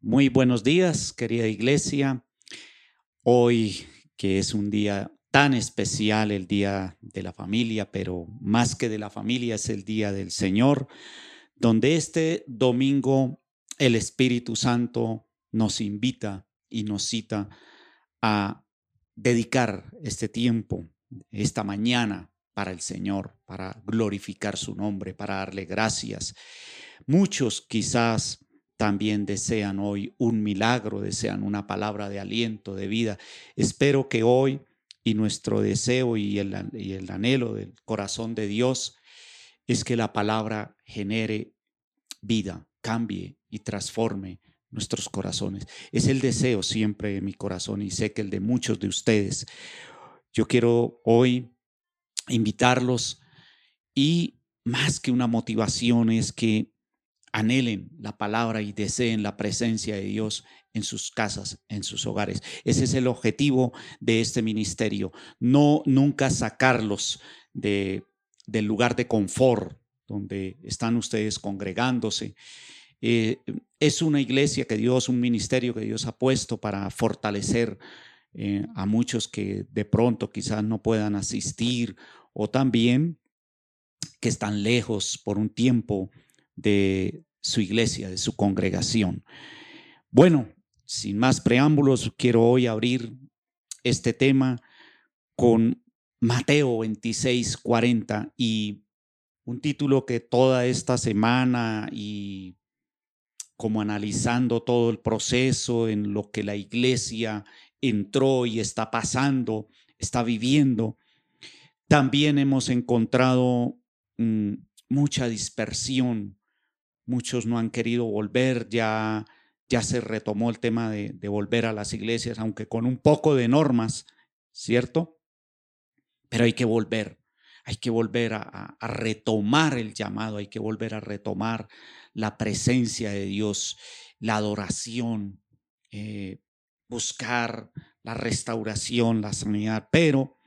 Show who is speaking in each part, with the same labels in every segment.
Speaker 1: Muy buenos días, querida iglesia. Hoy que es un día tan especial, el día de la familia, pero más que de la familia es el día del Señor, donde este domingo el Espíritu Santo nos invita y nos cita a dedicar este tiempo, esta mañana para el Señor, para glorificar su nombre, para darle gracias. Muchos quizás también desean hoy un milagro, desean una palabra de aliento, de vida. Espero que hoy y nuestro deseo y el, el anhelo del corazón de Dios es que la palabra genere vida, cambie y transforme nuestros corazones. Es el deseo siempre de mi corazón y sé que el de muchos de ustedes. Yo quiero hoy invitarlos y más que una motivación es que anhelen la palabra y deseen la presencia de Dios en sus casas, en sus hogares. Ese es el objetivo de este ministerio. No nunca sacarlos de, del lugar de confort donde están ustedes congregándose. Eh, es una iglesia que Dios, un ministerio que Dios ha puesto para fortalecer eh, a muchos que de pronto quizás no puedan asistir o también que están lejos por un tiempo de su iglesia, de su congregación. Bueno, sin más preámbulos, quiero hoy abrir este tema con Mateo 26, 40 y un título que toda esta semana y como analizando todo el proceso en lo que la iglesia entró y está pasando, está viviendo, también hemos encontrado mm, mucha dispersión muchos no han querido volver, ya, ya se retomó el tema de, volver a las iglesias, aunque con un poco de normas, ¿cierto? Pero hay que volver, hay que volver a, retomar el llamado, hay que volver a retomar la presencia de Dios, la adoración, eh, buscar la restauración, la sanidad, pero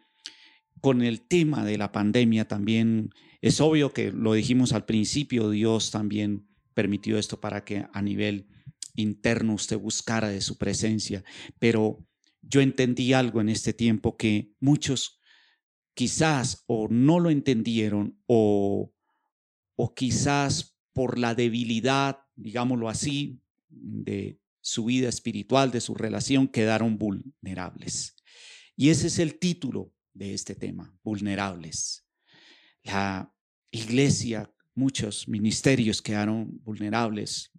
Speaker 1: con el tema de la pandemia también es obvio que lo dijimos al principio, Dios también permitió esto para que a nivel interno usted buscara de su presencia. Pero yo entendí algo en este tiempo que muchos quizás o no lo entendieron o, o quizás por la debilidad, digámoslo así, de su vida espiritual, de su relación, quedaron vulnerables. Y ese es el título de este tema, vulnerables. La iglesia muchos ministerios quedaron vulnerables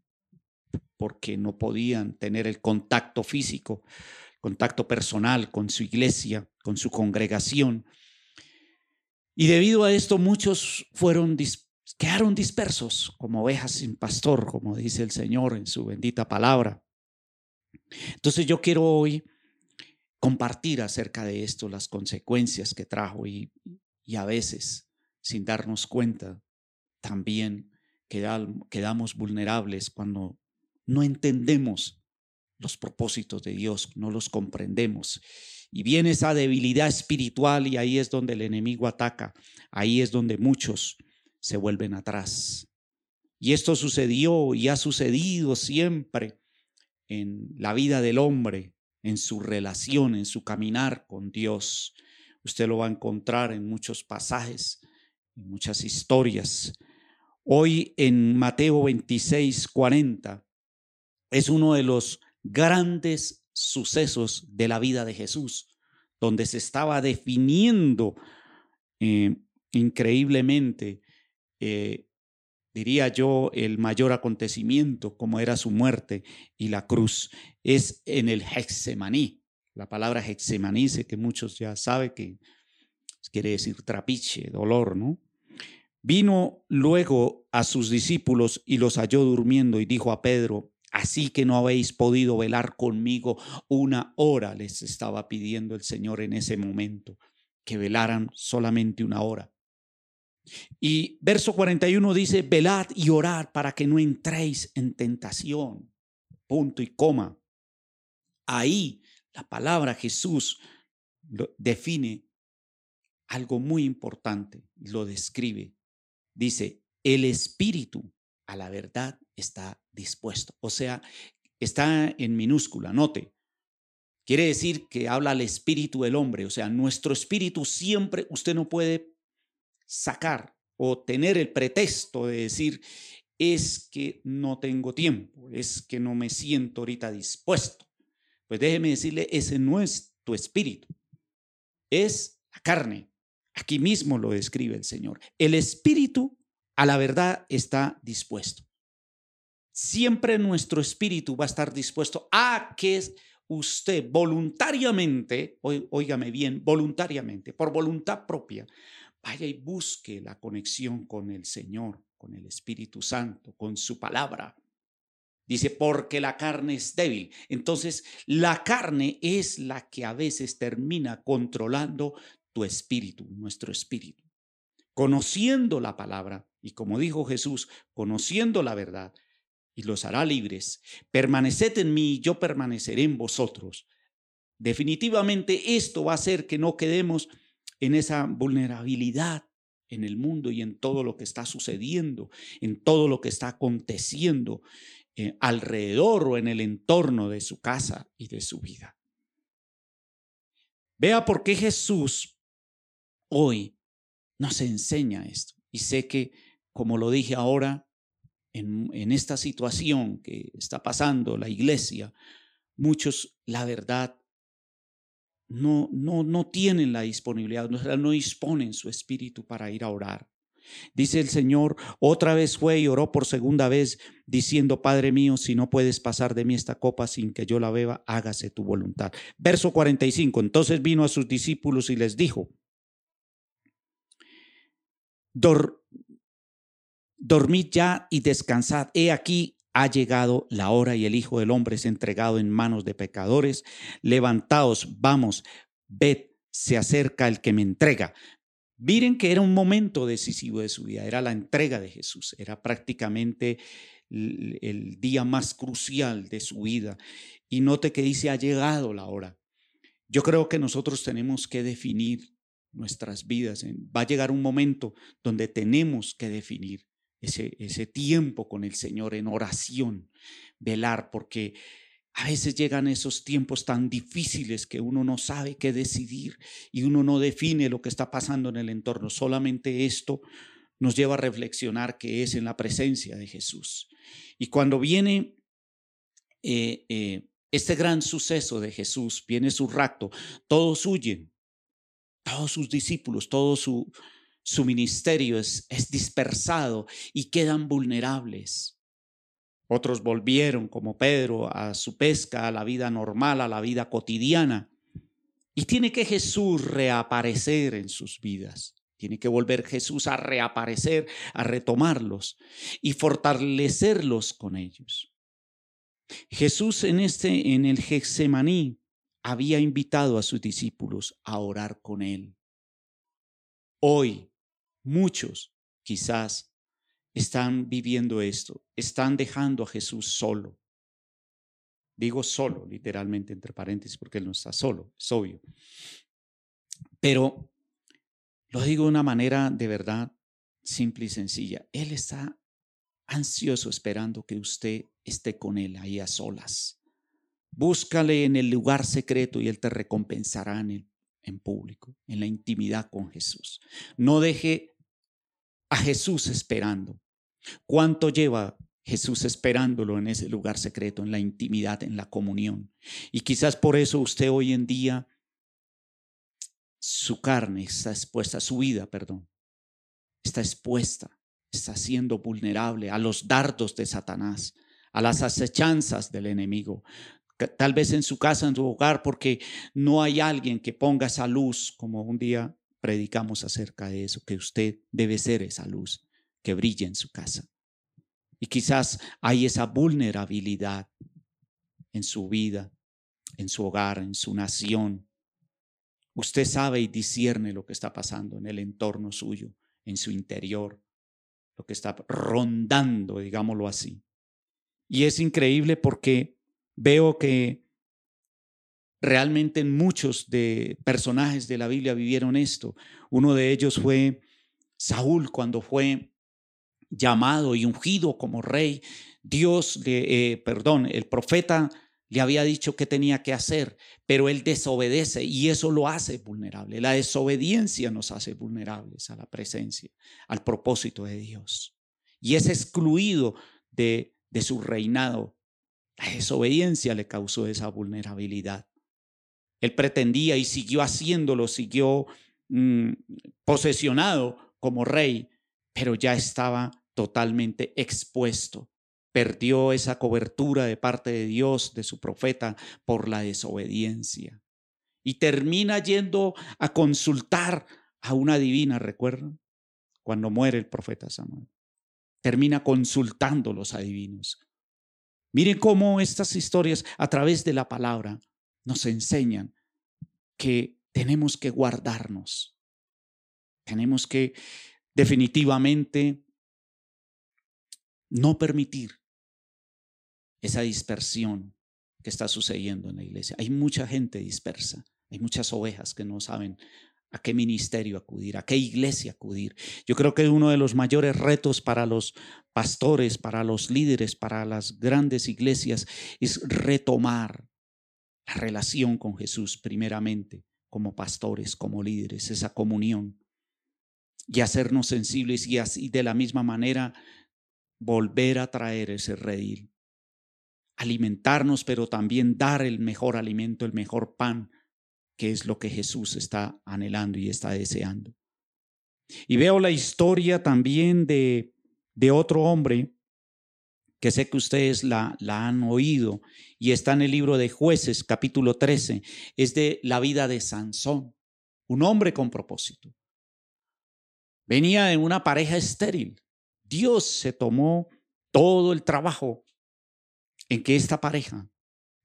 Speaker 1: porque no podían tener el contacto físico, contacto personal con su iglesia, con su congregación. Y debido a esto muchos fueron quedaron dispersos como ovejas sin pastor, como dice el Señor en su bendita palabra. Entonces yo quiero hoy compartir acerca de esto, las consecuencias que trajo y, y a veces, sin darnos cuenta, también quedamos vulnerables cuando no entendemos los propósitos de Dios, no los comprendemos. Y viene esa debilidad espiritual y ahí es donde el enemigo ataca, ahí es donde muchos se vuelven atrás. Y esto sucedió y ha sucedido siempre en la vida del hombre, en su relación, en su caminar con Dios. Usted lo va a encontrar en muchos pasajes, en muchas historias Hoy en Mateo 26, 40 es uno de los grandes sucesos de la vida de Jesús, donde se estaba definiendo eh, increíblemente, eh, diría yo, el mayor acontecimiento, como era su muerte y la cruz. Es en el Hexemaní. La palabra Hexemaní, sé que muchos ya saben que quiere decir trapiche, dolor, ¿no? Vino luego a sus discípulos y los halló durmiendo y dijo a Pedro, así que no habéis podido velar conmigo una hora, les estaba pidiendo el Señor en ese momento, que velaran solamente una hora. Y verso 41 dice, velad y orad para que no entréis en tentación. Punto y coma. Ahí la palabra Jesús define algo muy importante, lo describe. Dice, el espíritu a la verdad está dispuesto. O sea, está en minúscula, note. Quiere decir que habla al espíritu del hombre, o sea, nuestro espíritu siempre, usted no puede sacar o tener el pretexto de decir, es que no tengo tiempo, es que no me siento ahorita dispuesto. Pues déjeme decirle, ese no es tu espíritu, es la carne. Aquí mismo lo describe el Señor. El espíritu a la verdad está dispuesto. Siempre nuestro espíritu va a estar dispuesto a que usted voluntariamente, óigame bien, voluntariamente, por voluntad propia, vaya y busque la conexión con el Señor, con el Espíritu Santo, con su palabra. Dice, porque la carne es débil. Entonces, la carne es la que a veces termina controlando tu espíritu, nuestro espíritu. Conociendo la palabra, y como dijo Jesús, conociendo la verdad, y los hará libres. Permaneced en mí y yo permaneceré en vosotros. Definitivamente esto va a hacer que no quedemos en esa vulnerabilidad en el mundo y en todo lo que está sucediendo, en todo lo que está aconteciendo eh, alrededor o en el entorno de su casa y de su vida. Vea por qué Jesús hoy nos enseña esto. Y sé que, como lo dije ahora, en, esta situación que está pasando la iglesia, muchos, la verdad, no, no, no tienen la disponibilidad, no, no disponen su espíritu para ir a orar. Dice el Señor, otra vez fue y oró por segunda vez, diciendo, Padre mío, si no puedes pasar de mí esta copa sin que yo la beba, hágase tu voluntad. Verso 45, entonces vino a sus discípulos y les dijo, Dormid ya y descansad. He aquí ha llegado la hora y el Hijo del Hombre es entregado en manos de pecadores. Levantaos, vamos, ved, se acerca el que me entrega. Miren que era un momento decisivo de su vida, era la entrega de Jesús, era prácticamente el, día más crucial de su vida. Y note que dice, ha llegado la hora. Yo creo que nosotros tenemos que definir nuestras vidas. Va a llegar un momento donde tenemos que definir ese, ese tiempo con el Señor en oración, velar, porque a veces llegan esos tiempos tan difíciles que uno no sabe qué decidir y uno no define lo que está pasando en el entorno. Solamente esto nos lleva a reflexionar que es en la presencia de Jesús. Y cuando viene eh, eh, este gran suceso de Jesús, viene su rapto, todos huyen, todos sus discípulos, todo su, su ministerio es, dispersado y quedan vulnerables. Otros volvieron, como Pedro, a su pesca, a la vida normal, a la vida cotidiana. Y tiene que Jesús reaparecer en sus vidas. Tiene que volver Jesús a reaparecer, a retomarlos y fortalecerlos con ellos. Jesús en este en el Getsemaní había invitado a sus discípulos a orar con él. Hoy Muchos quizás están viviendo esto, están dejando a Jesús solo. Digo solo, literalmente entre paréntesis, porque Él no está solo, es obvio. Pero lo digo de una manera de verdad simple y sencilla. Él está ansioso esperando que usted esté con Él ahí a solas. Búscale en el lugar secreto y Él te recompensará en, en público, en la intimidad con Jesús. No deje a Jesús esperando. ¿Cuánto lleva Jesús esperándolo en ese lugar secreto, en la intimidad, en la comunión? Y quizás por eso usted hoy en día, su carne está expuesta, su vida, perdón, está expuesta, está siendo vulnerable a los dardos de Satanás, a las acechanzas del enemigo. Tal vez en su casa, en su hogar, porque no hay alguien que ponga esa luz como un día predicamos acerca de eso, que usted debe ser esa luz que brilla en su casa. Y quizás hay esa vulnerabilidad en su vida, en su hogar, en su nación. Usted sabe y discierne lo que está pasando en el entorno suyo, en su interior, lo que está rondando, digámoslo así. Y es increíble porque veo que realmente muchos de personajes de la Biblia vivieron esto. Uno de ellos fue Saúl cuando fue llamado y ungido como rey. Dios, eh, perdón, el profeta le había dicho qué tenía que hacer, pero él desobedece y eso lo hace vulnerable. La desobediencia nos hace vulnerables a la presencia, al propósito de Dios. Y es excluido de, de su reinado. La desobediencia le causó esa vulnerabilidad. Él pretendía y siguió haciéndolo, siguió mm, posesionado como rey, pero ya estaba totalmente expuesto perdió esa cobertura de parte de Dios, de su profeta, por la desobediencia. Y termina yendo a consultar a una divina, ¿recuerdan? Cuando muere el profeta Samuel. Termina consultando los adivinos. Miren cómo estas historias a través de la palabra nos enseñan que tenemos que guardarnos. Tenemos que definitivamente no permitir esa dispersión que está sucediendo en la iglesia. Hay mucha gente dispersa, hay muchas ovejas que no saben a qué ministerio acudir, a qué iglesia acudir. Yo creo que uno de los mayores retos para los pastores, para los líderes, para las grandes iglesias es retomar la relación con Jesús primeramente, como pastores, como líderes, esa comunión y hacernos sensibles y así de la misma manera volver a traer ese redil alimentarnos, pero también dar el mejor alimento, el mejor pan, que es lo que Jesús está anhelando y está deseando. Y veo la historia también de, de otro hombre que sé que ustedes la, la, han oído y está en el libro de jueces capítulo 13, es de la vida de Sansón, un hombre con propósito. Venía de una pareja estéril. Dios se tomó todo el trabajo en que esta pareja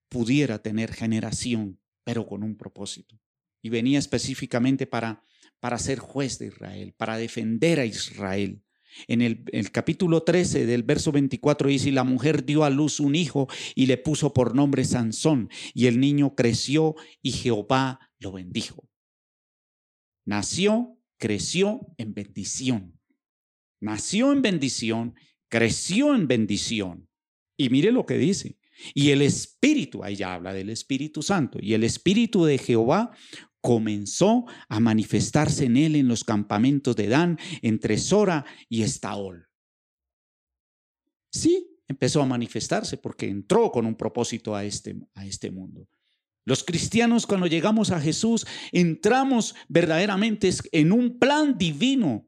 Speaker 1: pudiera tener generación, pero con un propósito. Y venía específicamente para, para ser juez de Israel, para defender a Israel. En el, capítulo 13 del verso 24 dice, y la mujer dio a luz un hijo y le puso por nombre Sansón, y el niño creció y Jehová lo bendijo. Nació, creció en bendición. Nació en bendición, creció en bendición. Y mire lo que dice. Y el Espíritu, ahí ya habla del Espíritu Santo, y el Espíritu de Jehová comenzó a manifestarse en él en los campamentos de Dan, entre Sora y Estaol. Sí, empezó a manifestarse porque entró con un propósito a este, a este mundo. Los cristianos cuando llegamos a Jesús entramos verdaderamente en un plan divino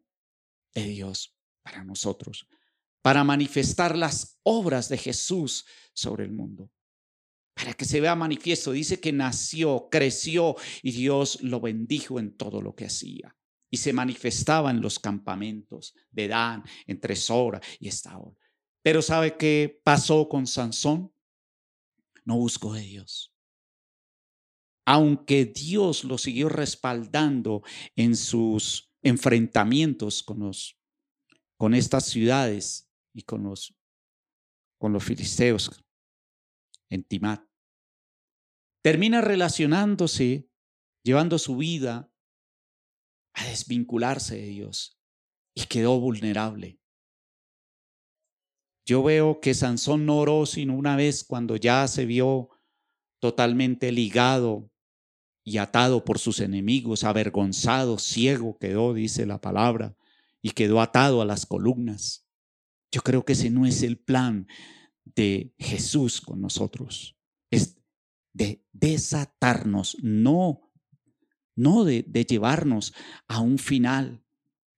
Speaker 1: de Dios para nosotros para manifestar las obras de Jesús sobre el mundo. Para que se vea manifiesto. Dice que nació, creció y Dios lo bendijo en todo lo que hacía. Y se manifestaba en los campamentos de Dan, entre Sora y Estaol. Pero ¿sabe qué pasó con Sansón? No buscó de Dios. Aunque Dios lo siguió respaldando en sus enfrentamientos con, los, con estas ciudades, y con los, con los filisteos en Timat. Termina relacionándose, llevando su vida a desvincularse de Dios y quedó vulnerable. Yo veo que Sansón no oró sino una vez cuando ya se vio totalmente ligado y atado por sus enemigos, avergonzado, ciego quedó, dice la palabra, y quedó atado a las columnas. Yo creo que ese no es el plan de Jesús con nosotros. Es de desatarnos, no, no de, llevarnos a un final,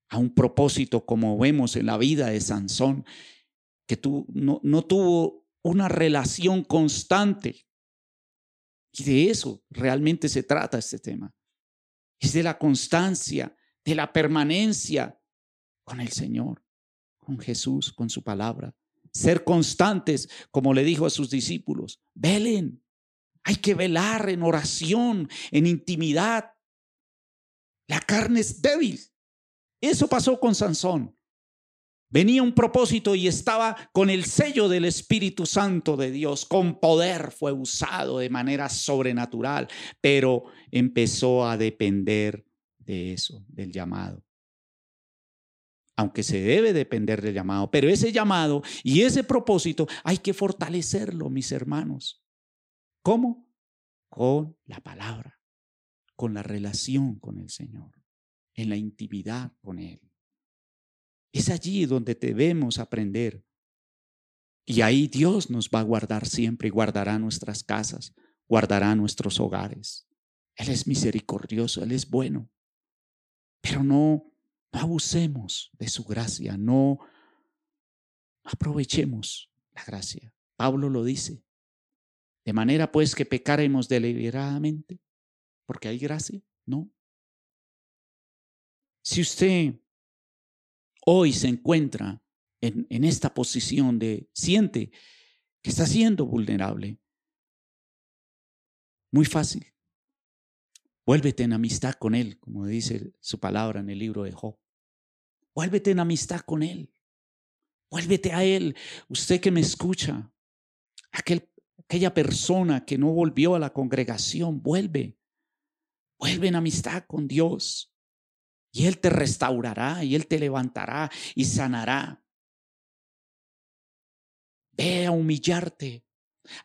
Speaker 1: a un propósito como vemos en la vida de Sansón, que tú, no, no tuvo una relación constante. Y de eso realmente se trata este tema. Es de la constancia, de la permanencia con el Señor con Jesús, con su palabra. Ser constantes, como le dijo a sus discípulos, velen. Hay que velar en oración, en intimidad. La carne es débil. Eso pasó con Sansón. Venía un propósito y estaba con el sello del Espíritu Santo de Dios, con poder fue usado de manera sobrenatural, pero empezó a depender de eso, del llamado. Aunque se debe depender del llamado, pero ese llamado y ese propósito hay que fortalecerlo, mis hermanos. ¿Cómo? Con la palabra, con la relación con el Señor, en la intimidad con Él. Es allí donde debemos aprender. Y ahí Dios nos va a guardar siempre y guardará nuestras casas, guardará nuestros hogares. Él es misericordioso, Él es bueno. Pero no, no abusemos de su gracia, no aprovechemos la gracia. Pablo lo dice. De manera pues que pecaremos deliberadamente, porque hay gracia, ¿no? Si usted hoy se encuentra en, esta posición de siente que está siendo vulnerable, muy fácil. Vuélvete en amistad con Él, como dice su palabra en el libro de Job. Vuélvete en amistad con Él. Vuélvete a Él. Usted que me escucha, aquel, aquella persona que no volvió a la congregación, vuelve. Vuelve en amistad con Dios. Y Él te restaurará y Él te levantará y sanará. Ve a humillarte.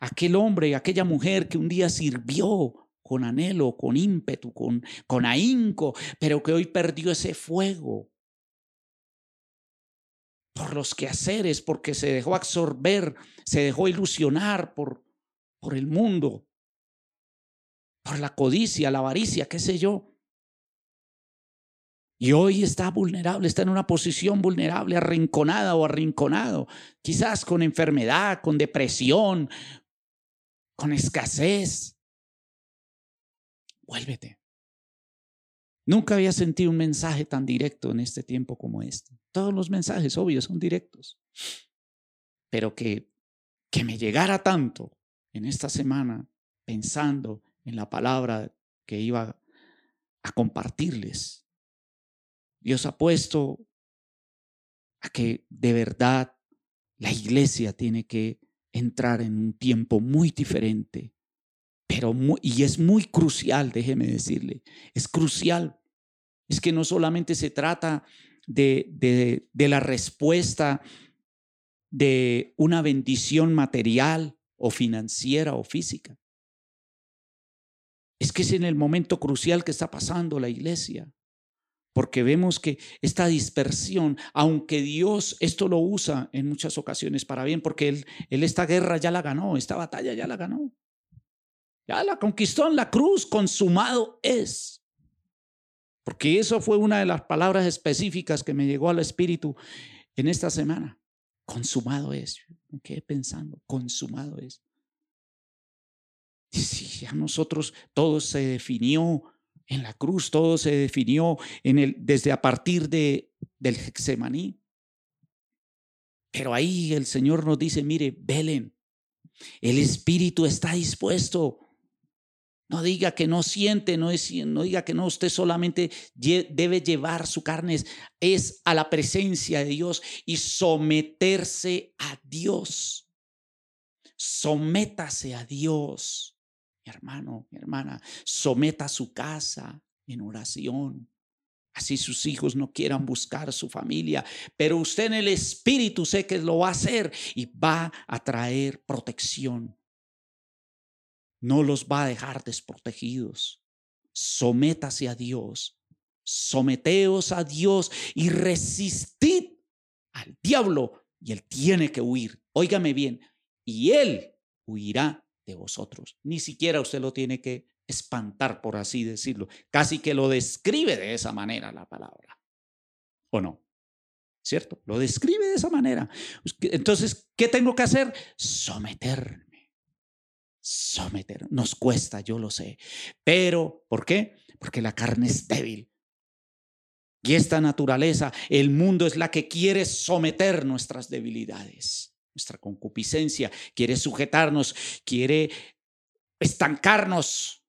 Speaker 1: Aquel hombre aquella mujer que un día sirvió con anhelo, con ímpetu, con, con ahínco, pero que hoy perdió ese fuego por los quehaceres, porque se dejó absorber, se dejó ilusionar por, por el mundo, por la codicia, la avaricia, qué sé yo. Y hoy está vulnerable, está en una posición vulnerable, arrinconada o arrinconado, quizás con enfermedad, con depresión, con escasez. Vuélvete. Nunca había sentido un mensaje tan directo en este tiempo como este. Todos los mensajes, obvios, son directos. Pero que, que me llegara tanto en esta semana pensando en la palabra que iba a compartirles Dios ha puesto a que de verdad la iglesia tiene que entrar en un tiempo muy diferente, pero y es muy crucial, déjeme decirle, es crucial. Es que no solamente se trata de, de, de la respuesta de una bendición material o financiera o física. Es que es en el momento crucial que está pasando la iglesia porque vemos que esta dispersión, aunque Dios esto lo usa en muchas ocasiones para bien, porque él, él esta guerra ya la ganó, esta batalla ya la ganó. Ya la conquistó en la cruz, consumado es. Porque eso fue una de las palabras específicas que me llegó al espíritu en esta semana. Consumado es. Me quedé pensando, consumado es. Y si a nosotros todo se definió en la cruz todo se definió en el, desde a partir de, del Hexemaní. Pero ahí el Señor nos dice, mire, velen, el Espíritu está dispuesto. No diga que no siente, no, es, diga que no, usted solamente debe llevar su carne, es a la presencia de Dios y someterse a Dios. Sométase a Dios mi hermano, mi hermana, someta su casa en oración. Así sus hijos no quieran buscar su familia, pero usted en el espíritu sé que lo va a hacer y va a traer protección. No los va a dejar desprotegidos. Sométase a Dios. Someteos a Dios y resistid al diablo y él tiene que huir. Óigame bien, y él huirá de vosotros. Ni siquiera usted lo tiene que espantar, por así decirlo. Casi que lo describe de esa manera la palabra. ¿O no? ¿Cierto? Lo describe de esa manera. Entonces, ¿qué tengo que hacer? Someterme. Someter. Nos cuesta, yo lo sé. Pero, ¿por qué? Porque la carne es débil. Y esta naturaleza, el mundo es la que quiere someter nuestras debilidades nuestra concupiscencia, quiere sujetarnos, quiere estancarnos.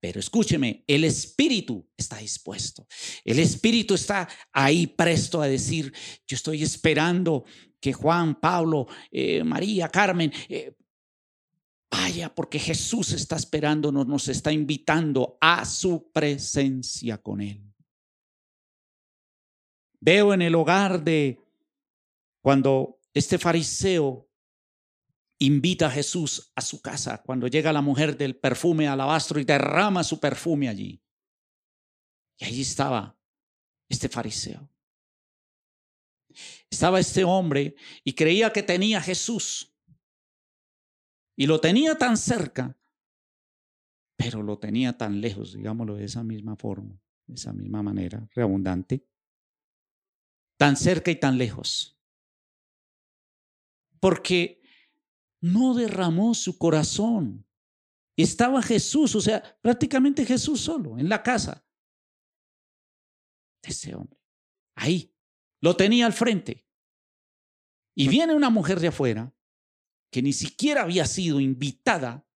Speaker 1: Pero escúcheme, el espíritu está dispuesto. El espíritu está ahí presto a decir, yo estoy esperando que Juan, Pablo, eh, María, Carmen, eh, vaya, porque Jesús está esperándonos, nos está invitando a su presencia con Él. Veo en el hogar de cuando este fariseo invita a Jesús a su casa cuando llega la mujer del perfume alabastro y derrama su perfume allí. Y allí estaba este fariseo. Estaba este hombre y creía que tenía Jesús. Y lo tenía tan cerca, pero lo tenía tan lejos, digámoslo de esa misma forma, de esa misma manera, reabundante. Tan cerca y tan lejos. Porque no derramó su corazón. Estaba Jesús, o sea, prácticamente Jesús solo en la casa de ese hombre. Ahí, lo tenía al frente. Y viene una mujer de afuera que ni siquiera había sido invitada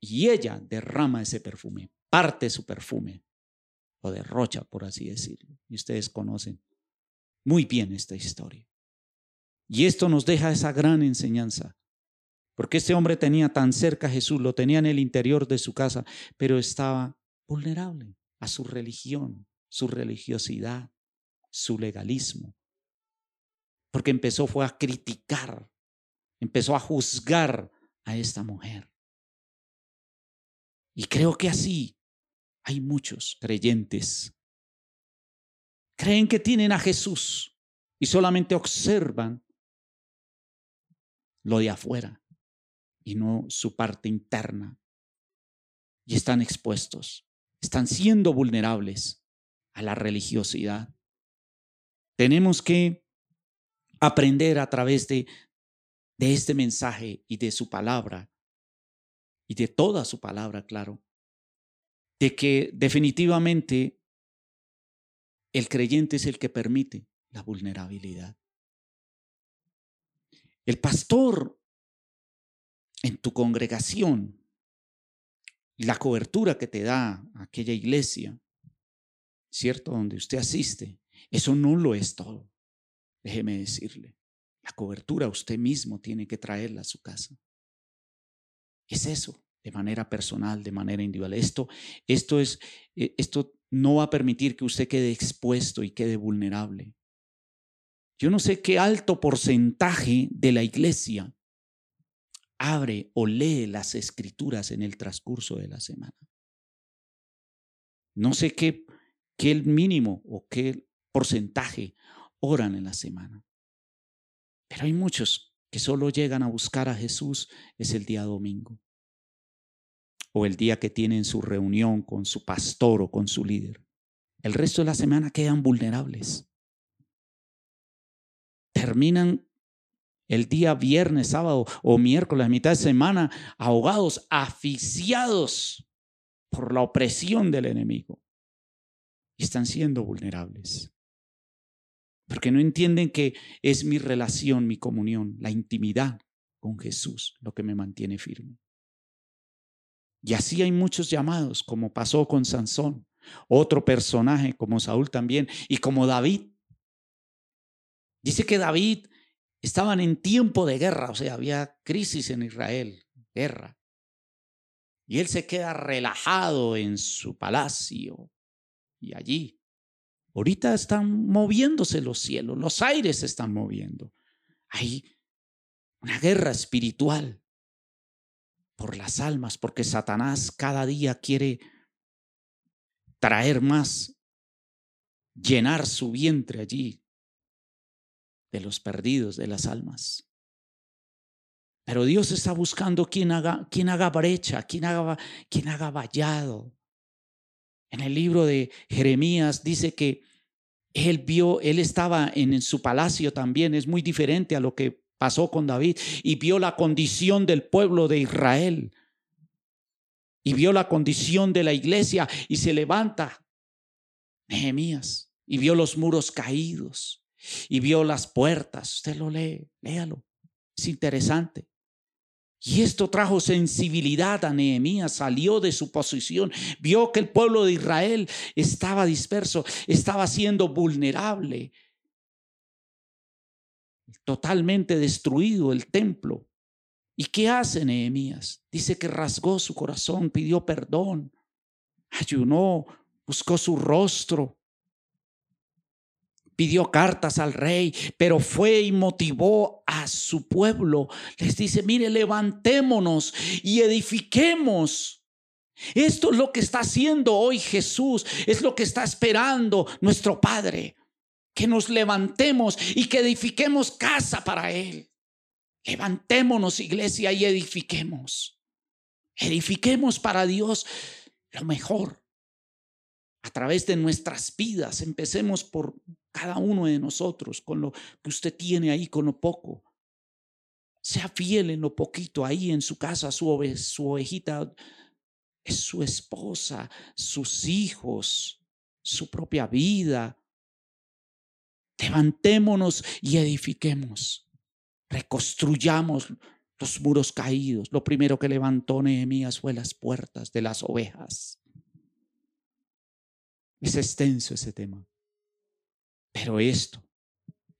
Speaker 1: y ella derrama ese perfume, parte su perfume, o derrocha, por así decirlo. Y ustedes conocen muy bien esta historia. Y esto nos deja esa gran enseñanza. Porque este hombre tenía tan cerca a Jesús, lo tenía en el interior de su casa, pero estaba vulnerable a su religión, su religiosidad, su legalismo. Porque empezó fue a criticar, empezó a juzgar a esta mujer. Y creo que así hay muchos creyentes. Creen que tienen a Jesús y solamente observan lo de afuera y no su parte interna. Y están expuestos, están siendo vulnerables a la religiosidad. Tenemos que aprender a través de, de este mensaje y de su palabra, y de toda su palabra, claro, de que definitivamente el creyente es el que permite la vulnerabilidad. El pastor en tu congregación, la cobertura que te da aquella iglesia, ¿cierto? Donde usted asiste, eso no lo es todo. Déjeme decirle, la cobertura usted mismo tiene que traerla a su casa. Es eso, de manera personal, de manera individual. Esto, esto es, eh, esto no va a permitir que usted quede expuesto y quede vulnerable. Yo no sé qué alto porcentaje de la iglesia abre o lee las escrituras en el transcurso de la semana. No sé qué, qué mínimo o qué porcentaje oran en la semana. Pero hay muchos que solo llegan a buscar a Jesús es el día domingo o el día que tienen su reunión con su pastor o con su líder. El resto de la semana quedan vulnerables terminan el día viernes, sábado o miércoles, mitad de semana, ahogados, asfixiados por la opresión del enemigo. Y están siendo vulnerables. Porque no entienden que es mi relación, mi comunión, la intimidad con Jesús lo que me mantiene firme. Y así hay muchos llamados, como pasó con Sansón, otro personaje como Saúl también, y como David, Dice que David estaban en tiempo de guerra, o sea, había crisis en Israel, guerra. Y él se queda relajado en su palacio y allí. Ahorita están moviéndose los cielos, los aires se están moviendo. Hay una guerra espiritual por las almas, porque Satanás cada día quiere traer más, llenar su vientre allí de los perdidos, de las almas. Pero Dios está buscando quien haga, quien haga brecha, quien haga, quien haga vallado. En el libro de Jeremías dice que él vio, él estaba en, su palacio también, es muy diferente a lo que pasó con David, y vio la condición del pueblo de Israel, y vio la condición de la iglesia, y se levanta Nehemías, y vio los muros caídos, y vio las puertas. Usted lo lee, léalo. Es interesante. Y esto trajo sensibilidad a Nehemías, salió de su posición, vio que el pueblo de Israel estaba disperso, estaba siendo vulnerable, totalmente destruido el templo. ¿Y qué hace Nehemías? Dice que rasgó su corazón, pidió perdón, ayunó, buscó su rostro, pidió cartas al rey, pero fue y motivó a su pueblo. Les dice, mire, levantémonos y edifiquemos. Esto es lo que está haciendo hoy Jesús, es lo que está esperando nuestro Padre, que nos levantemos y que edifiquemos casa para Él. Levantémonos, iglesia, y edifiquemos. Edifiquemos para Dios lo mejor a través de nuestras vidas. Empecemos por cada uno de nosotros, con lo que usted tiene ahí, con lo poco. Sea fiel en lo poquito ahí en su casa, su, su ovejita es su esposa, sus hijos, su propia vida. Levantémonos y edifiquemos. Reconstruyamos los muros caídos. Lo primero que levantó Nehemías fue las puertas de las ovejas. Es extenso ese tema. Pero esto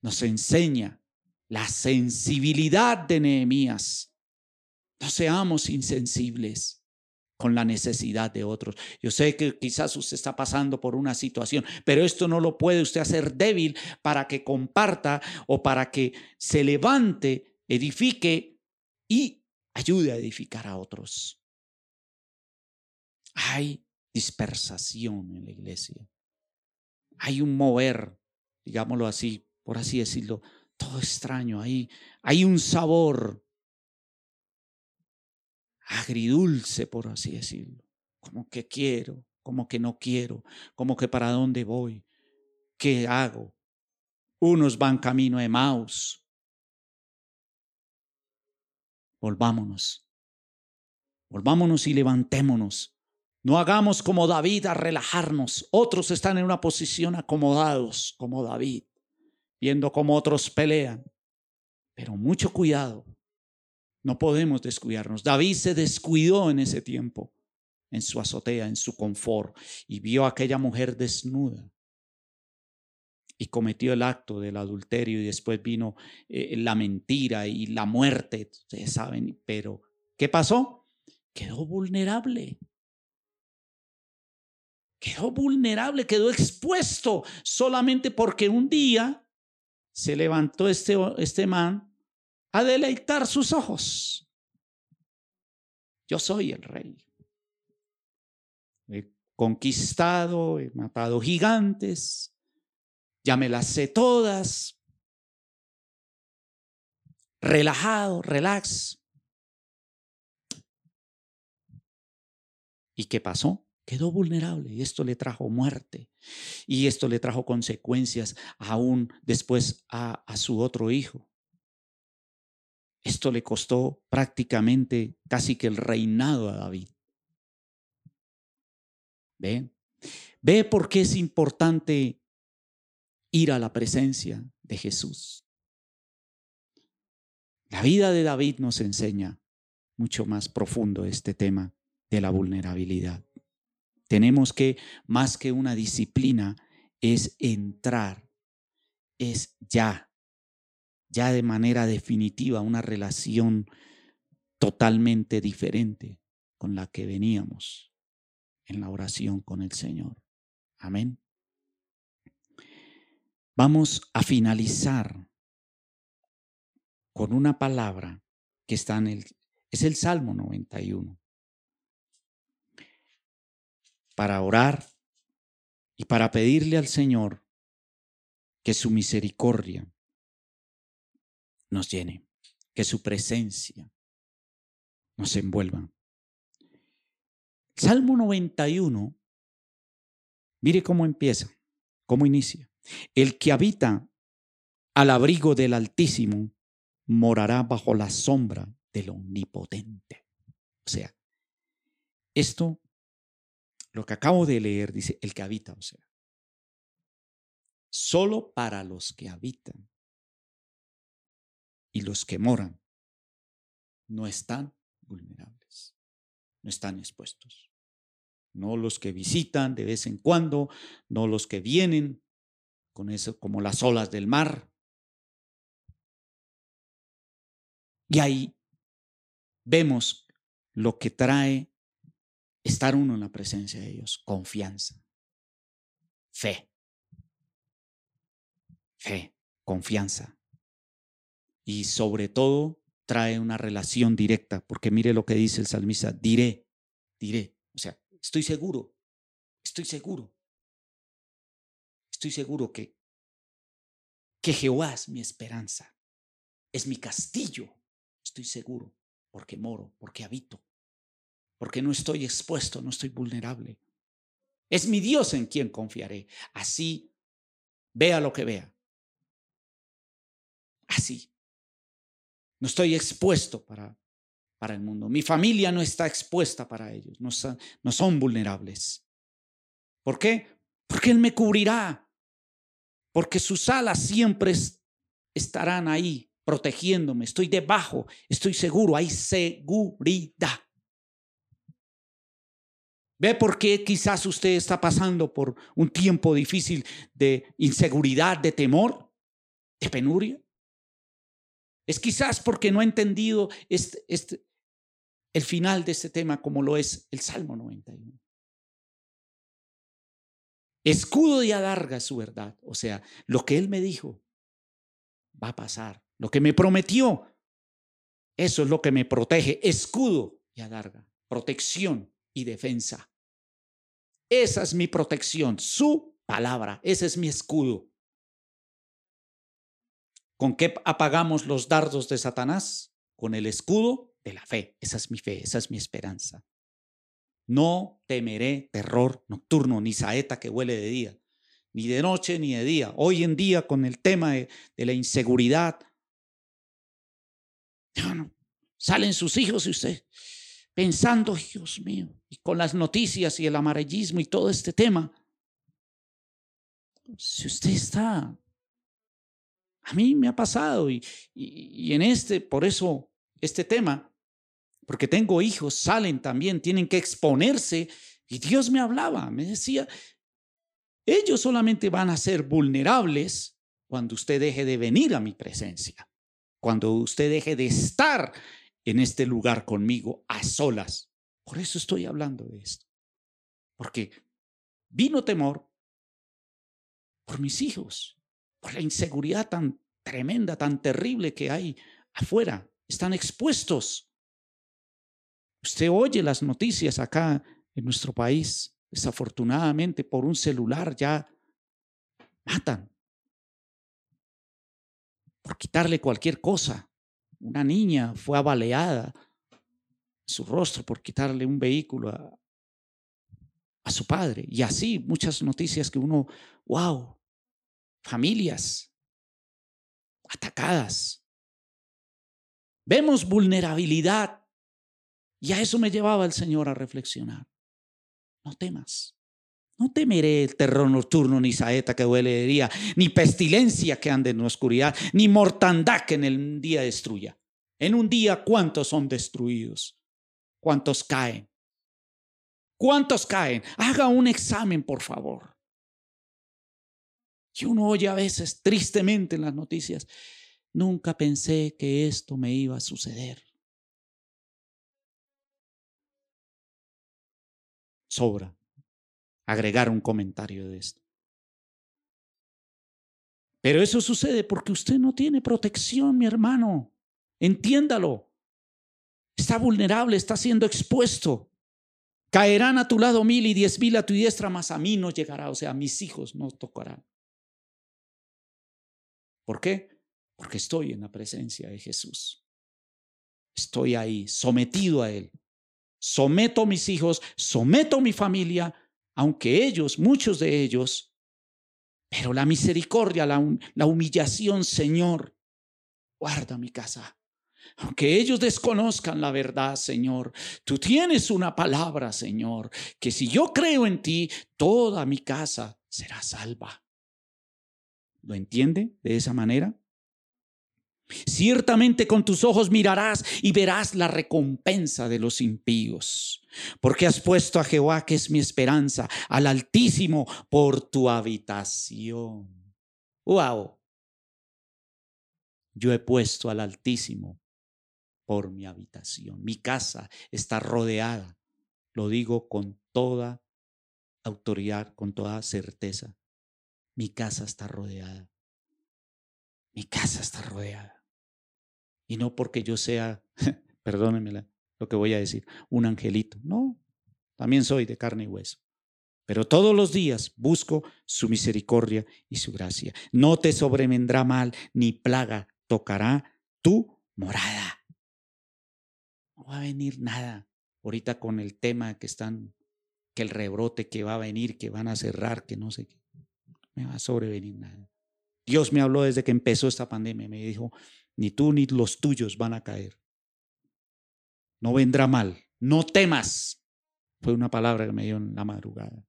Speaker 1: nos enseña la sensibilidad de Nehemías. No seamos insensibles con la necesidad de otros. Yo sé que quizás usted está pasando por una situación, pero esto no lo puede usted hacer débil para que comparta o para que se levante, edifique y ayude a edificar a otros. Hay dispersación en la iglesia. Hay un mover, digámoslo así, por así decirlo, todo extraño. Hay, hay un sabor agridulce, por así decirlo. Como que quiero, como que no quiero, como que para dónde voy, qué hago. Unos van camino de Maus. Volvámonos. Volvámonos y levantémonos no hagamos como David a relajarnos. Otros están en una posición acomodados como David, viendo cómo otros pelean. Pero mucho cuidado. No podemos descuidarnos. David se descuidó en ese tiempo, en su azotea, en su confort, y vio a aquella mujer desnuda. Y cometió el acto del adulterio y después vino eh, la mentira y la muerte, ustedes saben, pero ¿qué pasó? Quedó vulnerable quedó vulnerable, quedó expuesto solamente porque un día se levantó este, este man a deleitar sus ojos. Yo soy el rey. He conquistado, he matado gigantes, ya me las sé todas. Relajado, relax. ¿Y qué pasó? Quedó vulnerable y esto le trajo muerte y esto le trajo consecuencias aún después a, su otro hijo. Esto le costó prácticamente casi que el reinado a David. ¿Ve? ¿Ve por qué es importante ir a la presencia de Jesús? La vida de David nos enseña mucho más profundo este tema de la vulnerabilidad. Tenemos que, más que una disciplina, es entrar, es ya, ya de manera definitiva, una relación totalmente diferente con la que veníamos en la oración con el Señor. Amén. Vamos a finalizar con una palabra que está en el, es el Salmo 91 para orar y para pedirle al Señor que su misericordia nos llene, que su presencia nos envuelva. Salmo 91, mire cómo empieza, cómo inicia. El que habita al abrigo del Altísimo morará bajo la sombra del Omnipotente. O sea, esto lo que acabo de leer dice el que habita, o sea, solo para los que habitan y los que moran no están vulnerables, no están expuestos. No los que visitan de vez en cuando, no los que vienen con eso como las olas del mar. Y ahí vemos lo que trae estar uno en la presencia de Dios, confianza, fe, fe, confianza. Y sobre todo trae una relación directa, porque mire lo que dice el salmista, diré, diré, o sea, estoy seguro, estoy seguro, estoy seguro que, que Jehová es mi esperanza, es mi castillo, estoy seguro, porque moro, porque habito, porque no estoy expuesto, no estoy vulnerable. Es mi Dios en quien confiaré. Así, vea lo que vea. Así. No estoy expuesto para, para el mundo. Mi familia no está expuesta para ellos. No son, no son vulnerables. ¿Por qué? Porque Él me cubrirá. Porque sus alas siempre estarán ahí protegiéndome. Estoy debajo. Estoy seguro. Hay seguridad. ¿Ve por qué quizás usted está pasando por un tiempo difícil de inseguridad, de temor, de penuria? Es quizás porque no ha entendido el final de este tema como lo es el Salmo 91. Escudo y adarga su verdad. O sea, lo que Él me dijo va a pasar. Lo que me prometió, eso es lo que me protege. Escudo y adarga. Protección y defensa. Esa es mi protección, su palabra. Ese es mi escudo. ¿Con qué apagamos los dardos de Satanás? Con el escudo de la fe. Esa es mi fe, esa es mi esperanza. No temeré terror nocturno, ni saeta que huele de día, ni de noche ni de día. Hoy en día con el tema de, la inseguridad, salen sus hijos y usted pensando, Dios mío, y con las noticias y el amarillismo y todo este tema. Si usted está a mí me ha pasado y, en este, por eso, este tema, porque tengo hijos, salen también, tienen que exponerse. Y Dios me hablaba, me decía, ellos solamente van a ser vulnerables cuando usted deje de venir a mi presencia, cuando usted deje de estar en este lugar conmigo a solas. Por eso estoy hablando de esto. Porque vino temor por mis hijos por la inseguridad tan tremenda, tan terrible que hay afuera. Están expuestos. Usted oye las noticias acá en nuestro país. Desafortunadamente, por un celular ya matan. Por quitarle cualquier cosa. Una niña fue abaleada su rostro por quitarle un vehículo a, a su padre. Y así muchas noticias que uno, wow, familias atacadas. Vemos vulnerabilidad. Y a eso me llevaba el Señor a reflexionar. No temas. No temeré el terror nocturno, ni saeta que duele de día, ni pestilencia que ande en la oscuridad, ni mortandad que en el día destruya. En un día, ¿cuántos son destruidos? ¿Cuántos caen? ¿Cuántos caen? Haga un examen, por favor. Y uno oye a veces tristemente en las noticias, nunca pensé que esto me iba a suceder. Sobra agregar un comentario de esto. Pero eso sucede porque usted no tiene protección, mi hermano. Entiéndalo. Está vulnerable, está siendo expuesto. Caerán a tu lado mil y diez mil a tu diestra, mas a mí no llegará. O sea, a mis hijos no tocarán. ¿Por qué? Porque estoy en la presencia de Jesús. Estoy ahí, sometido a Él. Someto a mis hijos, someto a mi familia, aunque ellos, muchos de ellos, pero la misericordia, la, la humillación, Señor, guarda mi casa. Aunque ellos desconozcan la verdad, Señor, tú tienes una palabra, Señor, que si yo creo en ti, toda mi casa será salva. ¿Lo entiende de esa manera? Ciertamente con tus ojos mirarás y verás la recompensa de los impíos, porque has puesto a Jehová, que es mi esperanza, al Altísimo por tu habitación. ¡Wow! Yo he puesto al Altísimo por mi habitación. Mi casa está rodeada, lo digo con toda autoridad, con toda certeza. Mi casa está rodeada. Mi casa está rodeada. Y no porque yo sea, perdónenme lo que voy a decir, un angelito. No, también soy de carne y hueso. Pero todos los días busco su misericordia y su gracia. No te sobrevendrá mal ni plaga tocará tu morada. No va a venir nada. Ahorita con el tema que están, que el rebrote que va a venir, que van a cerrar, que no sé qué. Me va a sobrevenir nada. Dios me habló desde que empezó esta pandemia. Me dijo, ni tú ni los tuyos van a caer. No vendrá mal, no temas. Fue una palabra que me dio en la madrugada.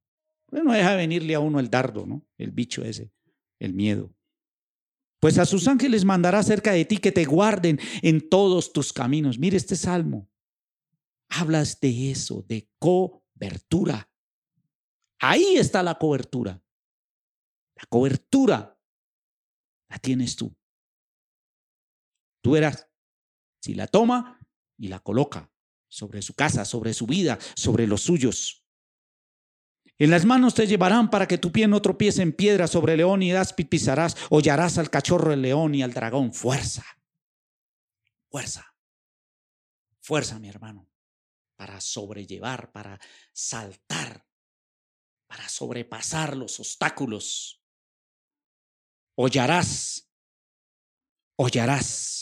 Speaker 1: Pues no deja venirle a uno el dardo, ¿no? El bicho ese, el miedo. Pues a sus ángeles mandará cerca de ti que te guarden en todos tus caminos. Mire este salmo. Hablas de eso, de cobertura. Ahí está la cobertura. La cobertura la tienes tú. Tú si la toma y la coloca sobre su casa, sobre su vida, sobre los suyos. En las manos te llevarán para que tu pie no tropiece en piedra sobre león y áspid pisarás, hollarás al cachorro del león y al dragón. Fuerza, fuerza, fuerza, mi hermano, para sobrellevar, para saltar, para sobrepasar los obstáculos. Hollarás, hollarás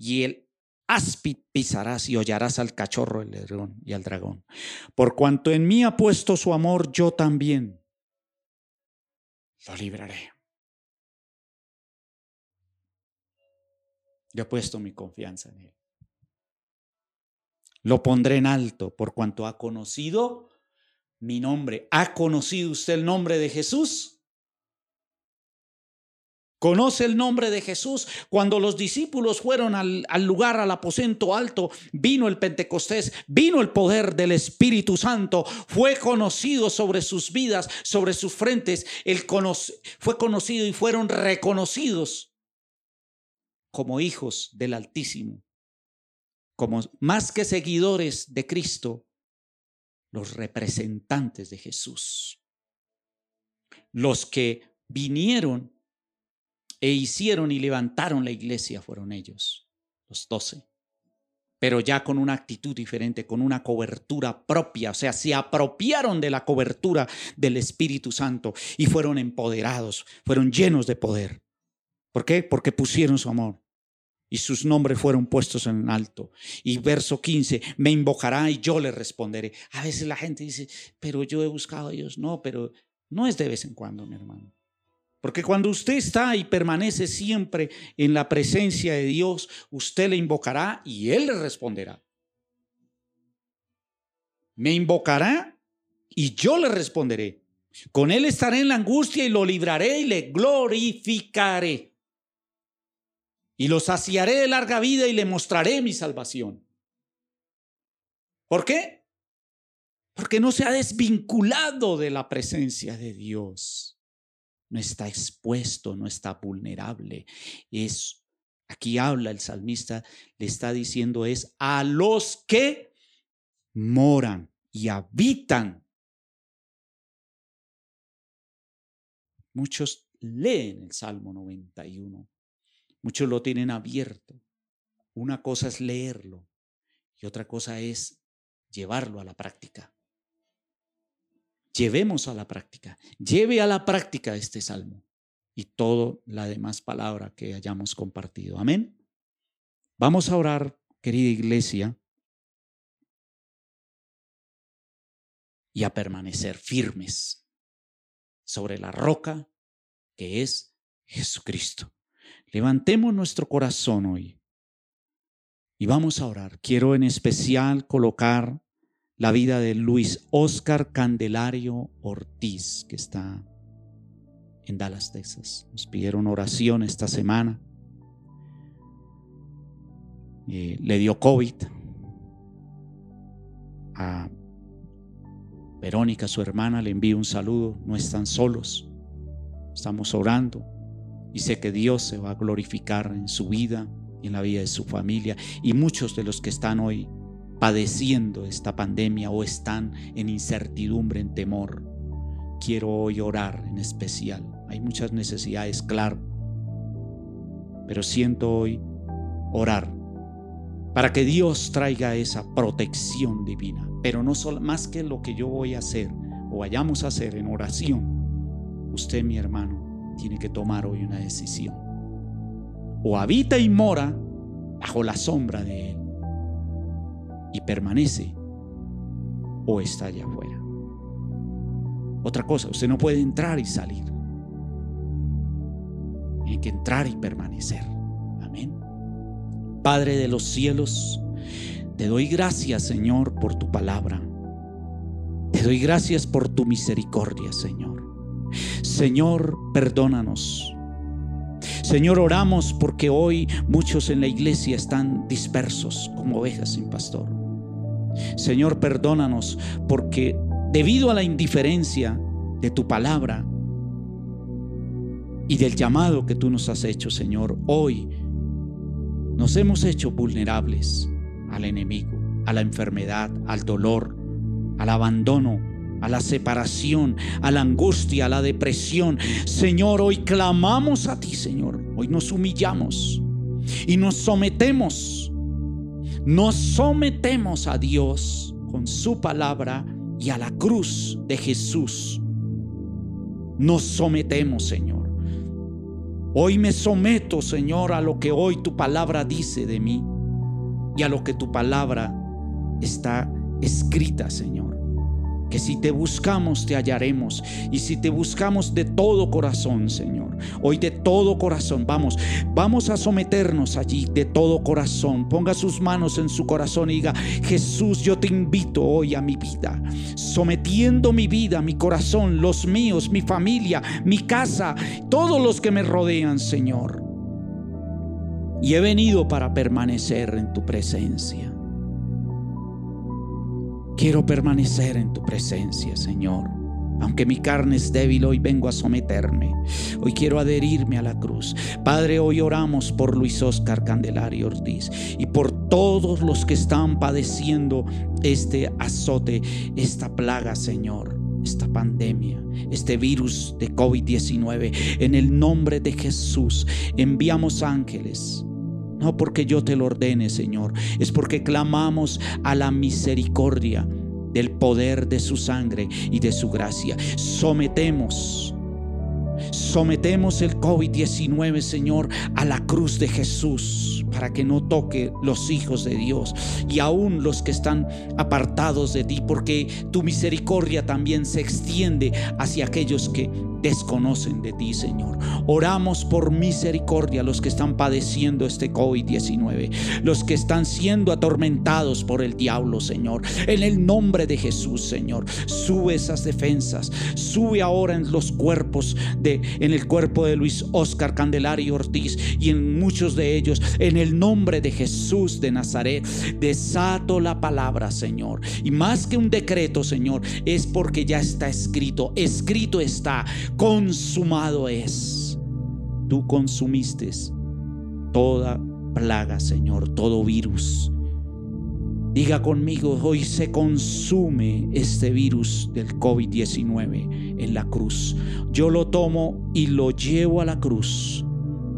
Speaker 1: y el áspid pisarás y hollarás al cachorro, el león y al dragón. Por cuanto en mí ha puesto su amor, yo también lo libraré. Yo he puesto mi confianza en él. Lo pondré en alto por cuanto ha conocido mi nombre. ¿Ha conocido usted el nombre de Jesús? Conoce el nombre de Jesús. Cuando los discípulos fueron al, lugar, al aposento alto, vino el Pentecostés, vino el poder del Espíritu Santo. Fue conocido sobre sus vidas, sobre sus frentes. El fue conocido y fueron reconocidos como hijos del Altísimo. Como más que seguidores de Cristo, los representantes de Jesús. Los que vinieron e hicieron y levantaron la iglesia fueron ellos, los doce. Pero ya con una actitud diferente, con una cobertura propia, o sea, se apropiaron de la cobertura del Espíritu Santo y fueron empoderados, fueron llenos de poder. ¿Por qué? Porque pusieron su amor y sus nombres fueron puestos en alto. Y verso 15, me invocará y yo le responderé. A veces la gente dice, pero yo he buscado a Dios. No, pero no es de vez en cuando, mi hermano. Porque cuando usted está y permanece siempre en la presencia de Dios, usted le invocará y Él le responderá. Me invocará y yo le responderé. Con Él estaré en la angustia y lo libraré y le glorificaré. Y lo saciaré de larga vida y le mostraré mi salvación. ¿Por qué? Porque no se ha desvinculado de la presencia de Dios no está expuesto, no está vulnerable. Es, aquí habla el salmista, le está diciendo es a los que moran y habitan. Muchos leen el Salmo 91, muchos lo tienen abierto. Una cosa es leerlo y otra cosa es llevarlo a la práctica llevemos a la práctica, lleve a la práctica este salmo y toda la demás palabra que hayamos compartido. Amén. Vamos a orar, querida iglesia, y a permanecer firmes sobre la roca que es Jesucristo. Levantemos nuestro corazón hoy y vamos a orar. Quiero en especial colocar la vida de Luis Oscar Candelario Ortiz, que está en Dallas, Texas. Nos pidieron oración esta semana. eh, le dio COVID. A Verónica, su hermana, le envío un saludo. No están solos. Estamos orando y sé que Dios se va a glorificar en su vida y en la vida de su familia. Y muchos de los que están hoy padeciendo esta pandemia o están en incertidumbre, en temor, quiero hoy orar en especial. Hay muchas necesidades, claro, pero siento hoy orar para que Dios traiga esa protección divina, pero no solo más que lo que yo voy a hacer o vayamos a hacer en oración. Usted, mi hermano, tiene que tomar hoy una decisión. O habita y mora bajo la sombra de Él y permanece, o está allá afuera. Otra cosa, usted no puede entrar y salir. Tiene que entrar y permanecer. Amén. Padre de los cielos, te doy gracias, Señor, por tu palabra. Te doy gracias por tu misericordia, Señor. Señor, perdónanos. Señor, oramos porque hoy muchos en la iglesia están dispersos como ovejas sin pastor. Señor, perdónanos porque debido a la indiferencia de tu palabra y del llamado que tú nos has hecho, Señor, hoy nos hemos hecho vulnerables al enemigo, a la enfermedad, al dolor, al abandono, a la separación, a la angustia, a la depresión. Señor, hoy clamamos a ti, Señor. Hoy nos humillamos y nos sometemos. Nos sometemos a Dios con su palabra y a la cruz de Jesús. Nos sometemos, Señor. Hoy me someto, Señor, a lo que hoy tu palabra dice de mí y a lo que tu palabra está escrita, Señor que si te buscamos te hallaremos y si te buscamos de todo corazón, Señor, hoy de todo corazón, vamos, vamos a someternos allí de todo corazón. Ponga sus manos en su corazón y diga, Jesús, yo te invito hoy a mi vida, sometiendo mi vida, mi corazón, los míos, mi familia, mi casa, todos los que me rodean, Señor. Y he venido para permanecer en tu presencia. Quiero permanecer en tu presencia, Señor. Aunque mi carne es débil, hoy vengo a someterme. Hoy quiero adherirme a la cruz. Padre, hoy oramos por Luis Oscar Candelario Ortiz y por todos los que están padeciendo este azote, esta plaga, Señor, esta pandemia, este virus de COVID-19. En el nombre de Jesús, enviamos ángeles no porque yo te lo ordene, Señor, es porque clamamos a la misericordia del poder de su sangre y de su gracia. Sometemos Sometemos el COVID-19, Señor, a la cruz de Jesús para que no toque los hijos de Dios y aún los que están apartados de ti, porque tu misericordia también se extiende hacia aquellos que desconocen de ti, Señor. Oramos por misericordia a los que están padeciendo este COVID-19, los que están siendo atormentados por el diablo, Señor. En el nombre de Jesús, Señor, sube esas defensas, sube ahora en los cuerpos de en el cuerpo de Luis Oscar Candelario Ortiz y en muchos de ellos en el nombre de Jesús de Nazaret. Desato la palabra, Señor. Y más que un decreto, Señor, es porque ya está escrito. Escrito está, consumado es. Tú consumiste toda plaga, Señor, todo virus. Diga conmigo, hoy se consume este virus del COVID-19 en la cruz. Yo lo tomo y lo llevo a la cruz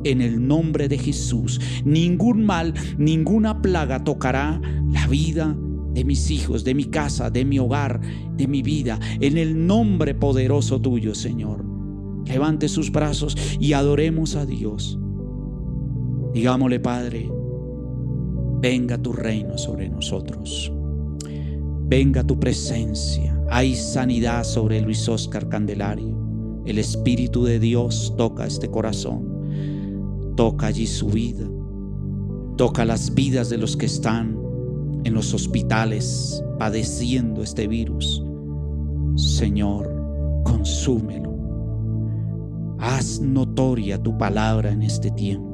Speaker 1: en el nombre de Jesús. Ningún mal, ninguna plaga tocará la vida de mis hijos, de mi casa, de mi hogar, de mi vida, en el nombre poderoso tuyo, Señor. Levante sus brazos y adoremos a Dios. Digámosle, Padre, venga tu reino sobre nosotros. Venga tu presencia. Hay sanidad sobre Luis Oscar Candelario. El Espíritu de Dios toca este corazón Toca allí su vida. Toca las vidas de los que están en los hospitales padeciendo este virus. Señor, consúmelo. Haz notoria tu palabra en este tiempo.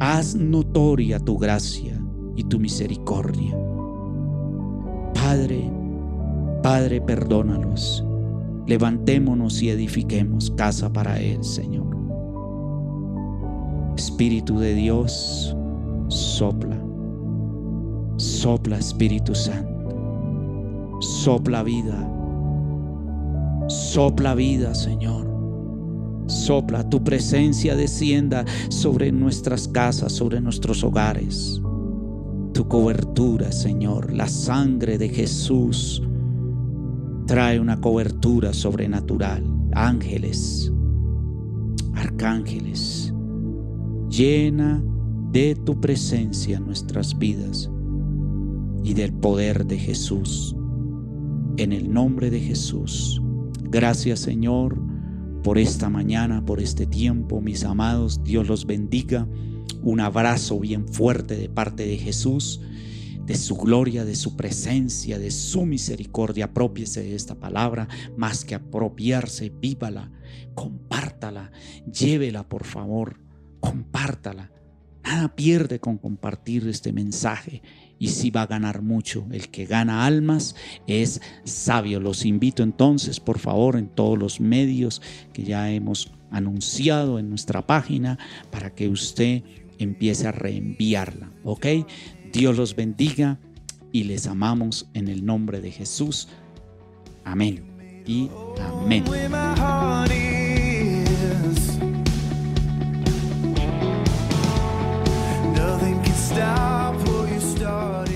Speaker 1: Haz notoria tu gracia y tu misericordia. Padre, Padre, perdónalos. Levantémonos y edifiquemos casa para Él, Señor. Espíritu de Dios, sopla. Sopla, Espíritu Santo. Sopla vida. Sopla vida, Señor. Sopla, tu presencia descienda sobre nuestras casas, sobre nuestros hogares. Tu cobertura, Señor, la sangre de Jesús trae una cobertura sobrenatural. Ángeles, arcángeles, llena de tu presencia nuestras vidas y del poder de Jesús. En el nombre de Jesús. Gracias Señor por esta mañana, por este tiempo, mis amados. Dios los bendiga. Un abrazo bien fuerte de parte de Jesús de su gloria, de su presencia, de su misericordia. Apropiese de esta palabra más que apropiarse, vívala, compártala, llévela por favor, compártala. Nada pierde con compartir este mensaje y sí va a ganar mucho. El que gana almas es sabio. Los invito entonces, por favor, en todos los medios que ya hemos anunciado en nuestra página para que usted empiece a reenviarla. ¿Ok? Dios los bendiga y les amamos en el nombre de Jesús. Amén y amén. your